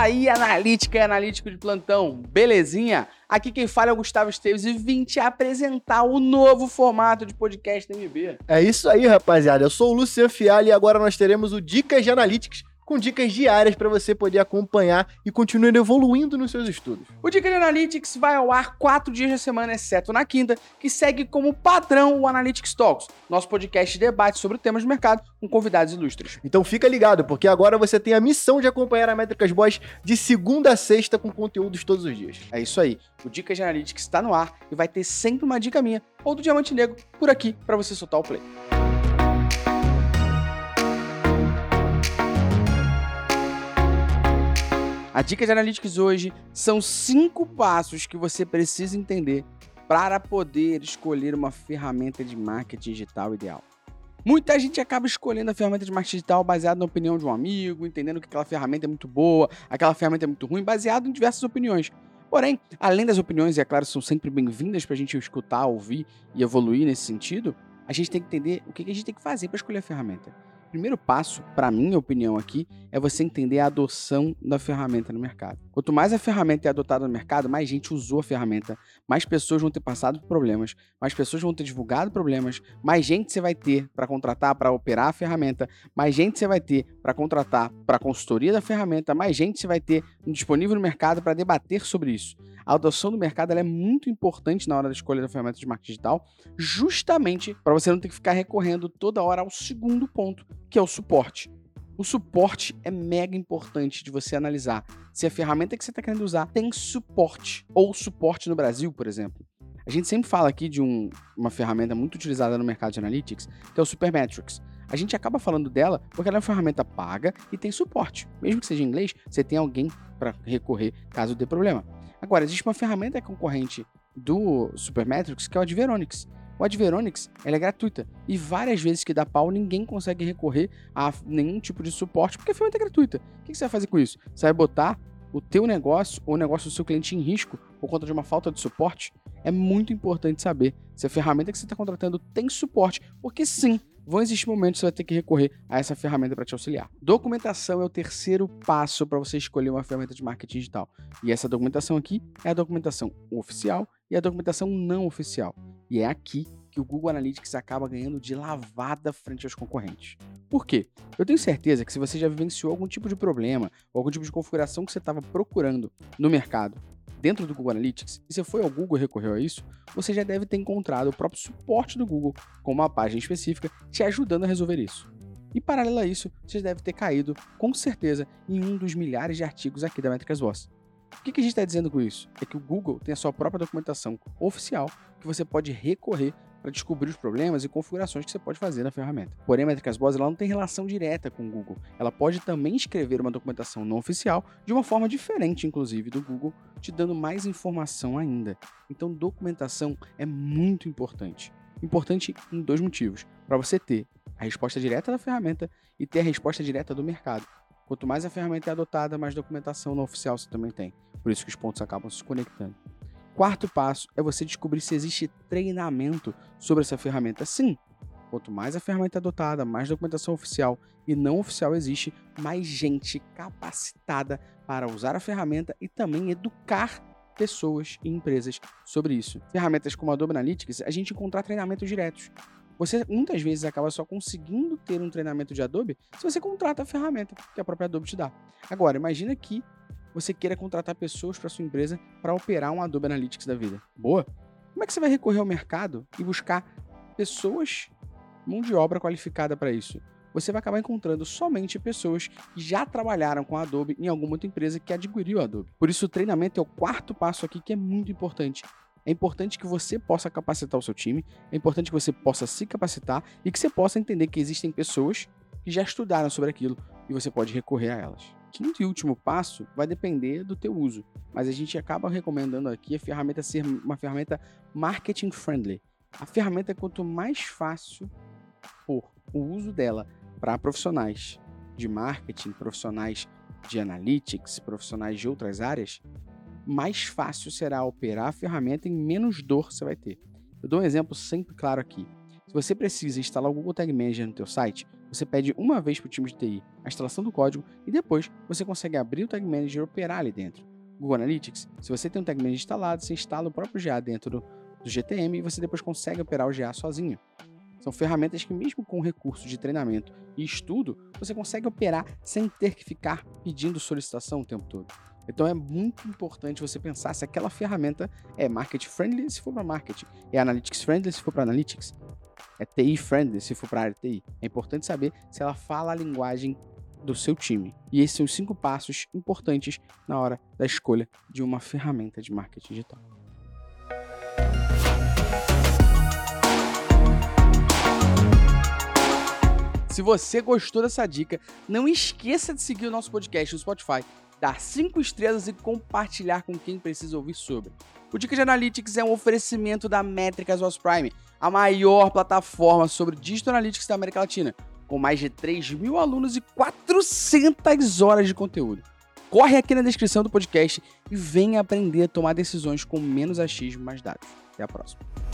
Aí, analítica e analítico de plantão, belezinha? Aqui quem fala é o Gustavo Esteves e vim te apresentar o novo formato de podcast MB. É isso aí, rapaziada. Eu sou o Luciano Fiali e agora nós teremos o Dicas de Analytics com dicas diárias para você poder acompanhar e continuar evoluindo nos seus estudos. O Dica de Analytics vai ao ar quatro dias da semana, exceto na quinta, que segue como padrão o Analytics Talks, nosso podcast de debate sobre temas de mercado com convidados ilustres. Então fica ligado, porque agora você tem a missão de acompanhar a Métricas Boys de segunda a sexta com conteúdos todos os dias. É isso aí. O Dica de Analytics está no ar e vai ter sempre uma dica minha ou do Diamante Negro por aqui para você soltar o play. A dica de Analytics hoje são cinco passos que você precisa entender para poder escolher uma ferramenta de marketing digital ideal. Muita gente acaba escolhendo a ferramenta de marketing digital baseada na opinião de um amigo, entendendo que aquela ferramenta é muito boa, aquela ferramenta é muito ruim, baseado em diversas opiniões. Porém, além das opiniões, e é claro, são sempre bem-vindas para a gente escutar, ouvir e evoluir nesse sentido, a gente tem que entender o que a gente tem que fazer para escolher a ferramenta primeiro passo, para minha opinião aqui, é você entender a adoção da ferramenta no mercado. Quanto mais a ferramenta é adotada no mercado, mais gente usou a ferramenta, mais pessoas vão ter passado por problemas, mais pessoas vão ter divulgado problemas, mais gente você vai ter para contratar para operar a ferramenta, mais gente você vai ter para contratar para consultoria da ferramenta, mais gente você vai ter disponível no mercado para debater sobre isso. A adoção do mercado é muito importante na hora da escolha da ferramenta de marketing digital, justamente para você não ter que ficar recorrendo toda hora ao segundo ponto, que é o suporte. O suporte é mega importante de você analisar se a ferramenta que você está querendo usar tem suporte, ou suporte no Brasil, por exemplo. A gente sempre fala aqui de um, uma ferramenta muito utilizada no mercado de analytics, que é o Supermetrics. A gente acaba falando dela porque ela é uma ferramenta paga e tem suporte. Mesmo que seja em inglês, você tem alguém para recorrer caso dê problema. Agora, existe uma ferramenta concorrente do Supermetrics que é o Adveronix. O Adveronix é gratuita e várias vezes que dá pau ninguém consegue recorrer a nenhum tipo de suporte porque a ferramenta é gratuita. O que você vai fazer com isso? Você vai botar o teu negócio ou o negócio do seu cliente em risco por conta de uma falta de suporte? É muito importante saber se a ferramenta que você está contratando tem suporte, porque sim, vão existir momentos que você vai ter que recorrer a essa ferramenta para te auxiliar. Documentação é o terceiro passo para você escolher uma ferramenta de marketing digital. E essa documentação aqui é a documentação oficial e a documentação não oficial. E é aqui que o Google Analytics acaba ganhando de lavada frente aos concorrentes. Por quê? Eu tenho certeza que se você já vivenciou algum tipo de problema ou algum tipo de configuração que você estava procurando no mercado dentro do Google Analytics, e você foi ao Google e recorreu a isso, você já deve ter encontrado o próprio suporte do Google com uma página específica te ajudando a resolver isso. E paralelo a isso, você deve ter caído, com certeza, em um dos milhares de artigos aqui da Métricas Voz. O que, a gente está dizendo com isso? É que o Google tem a sua própria documentação oficial que você pode recorrer para descobrir os problemas e configurações que você pode fazer na ferramenta. Porém, a Métricas Boss ela não tem relação direta com o Google. Ela pode também escrever uma documentação não oficial de uma forma diferente, inclusive, do Google, te dando mais informação ainda. Então, documentação é muito importante. Importante em dois motivos: para você ter a resposta direta da ferramenta e ter a resposta direta do mercado. Quanto mais a ferramenta é adotada, mais documentação não oficial você também tem. Por isso que os pontos acabam se conectando. Quarto passo é você descobrir se existe treinamento sobre essa ferramenta. Sim, quanto mais a ferramenta é adotada, mais documentação oficial e não oficial existe, mais gente capacitada para usar a ferramenta e também educar pessoas e empresas sobre isso. Ferramentas como Adobe Analytics, a gente encontrar treinamentos diretos. Você muitas vezes acaba só conseguindo ter um treinamento de Adobe se você contrata a ferramenta que a própria Adobe te dá. Agora, imagina que você queira contratar pessoas para sua empresa para operar um Adobe Analytics da vida. Boa? Como é que você vai recorrer ao mercado e buscar pessoas, mão de obra qualificada para isso? Você vai acabar encontrando somente pessoas que já trabalharam com a Adobe em alguma outra empresa que adquiriu a Adobe. Por isso, o treinamento é o quarto passo aqui que é muito importante. É importante que você possa capacitar o seu time, é importante que você possa se capacitar e que você possa entender que existem pessoas que já estudaram sobre aquilo e você pode recorrer a elas quinto e último passo vai depender do teu uso, mas a gente acaba recomendando aqui a ferramenta ser uma ferramenta marketing friendly. A ferramenta quanto mais fácil for o uso dela para profissionais de marketing, profissionais de analytics, profissionais de outras áreas, mais fácil será operar a ferramenta e menos dor você vai ter. Eu dou um exemplo sempre claro aqui. Se você precisa instalar o Google Tag Manager no teu site, você pede uma vez para o time de TI a instalação do código e depois você consegue abrir o Tag Manager e operar ali dentro. Google Analytics, se você tem um Tag Manager instalado, você instala o próprio GA dentro do, do GTM e você depois consegue operar o GA sozinho. São ferramentas que, mesmo com recurso de treinamento e estudo, você consegue operar sem ter que ficar pedindo solicitação o tempo todo. Então é muito importante você pensar se aquela ferramenta é market friendly se for para marketing, é analytics friendly se for para analytics, é TI friendly se for para área TI. É importante saber se ela fala a linguagem do seu time. E esses são os cinco passos importantes na hora da escolha de uma ferramenta de marketing digital. Se você gostou dessa dica, não esqueça de seguir o nosso podcast no Spotify, dar cinco estrelas e compartilhar com quem precisa ouvir sobre. O Dica de Analytics é um oferecimento da Métricas Was Prime, a maior plataforma sobre Digital Analytics da América Latina, com mais de 3 mil alunos e 400 horas de conteúdo. Corre aqui na descrição do podcast e venha aprender a tomar decisões com menos achismo e mais dados. Até a próxima.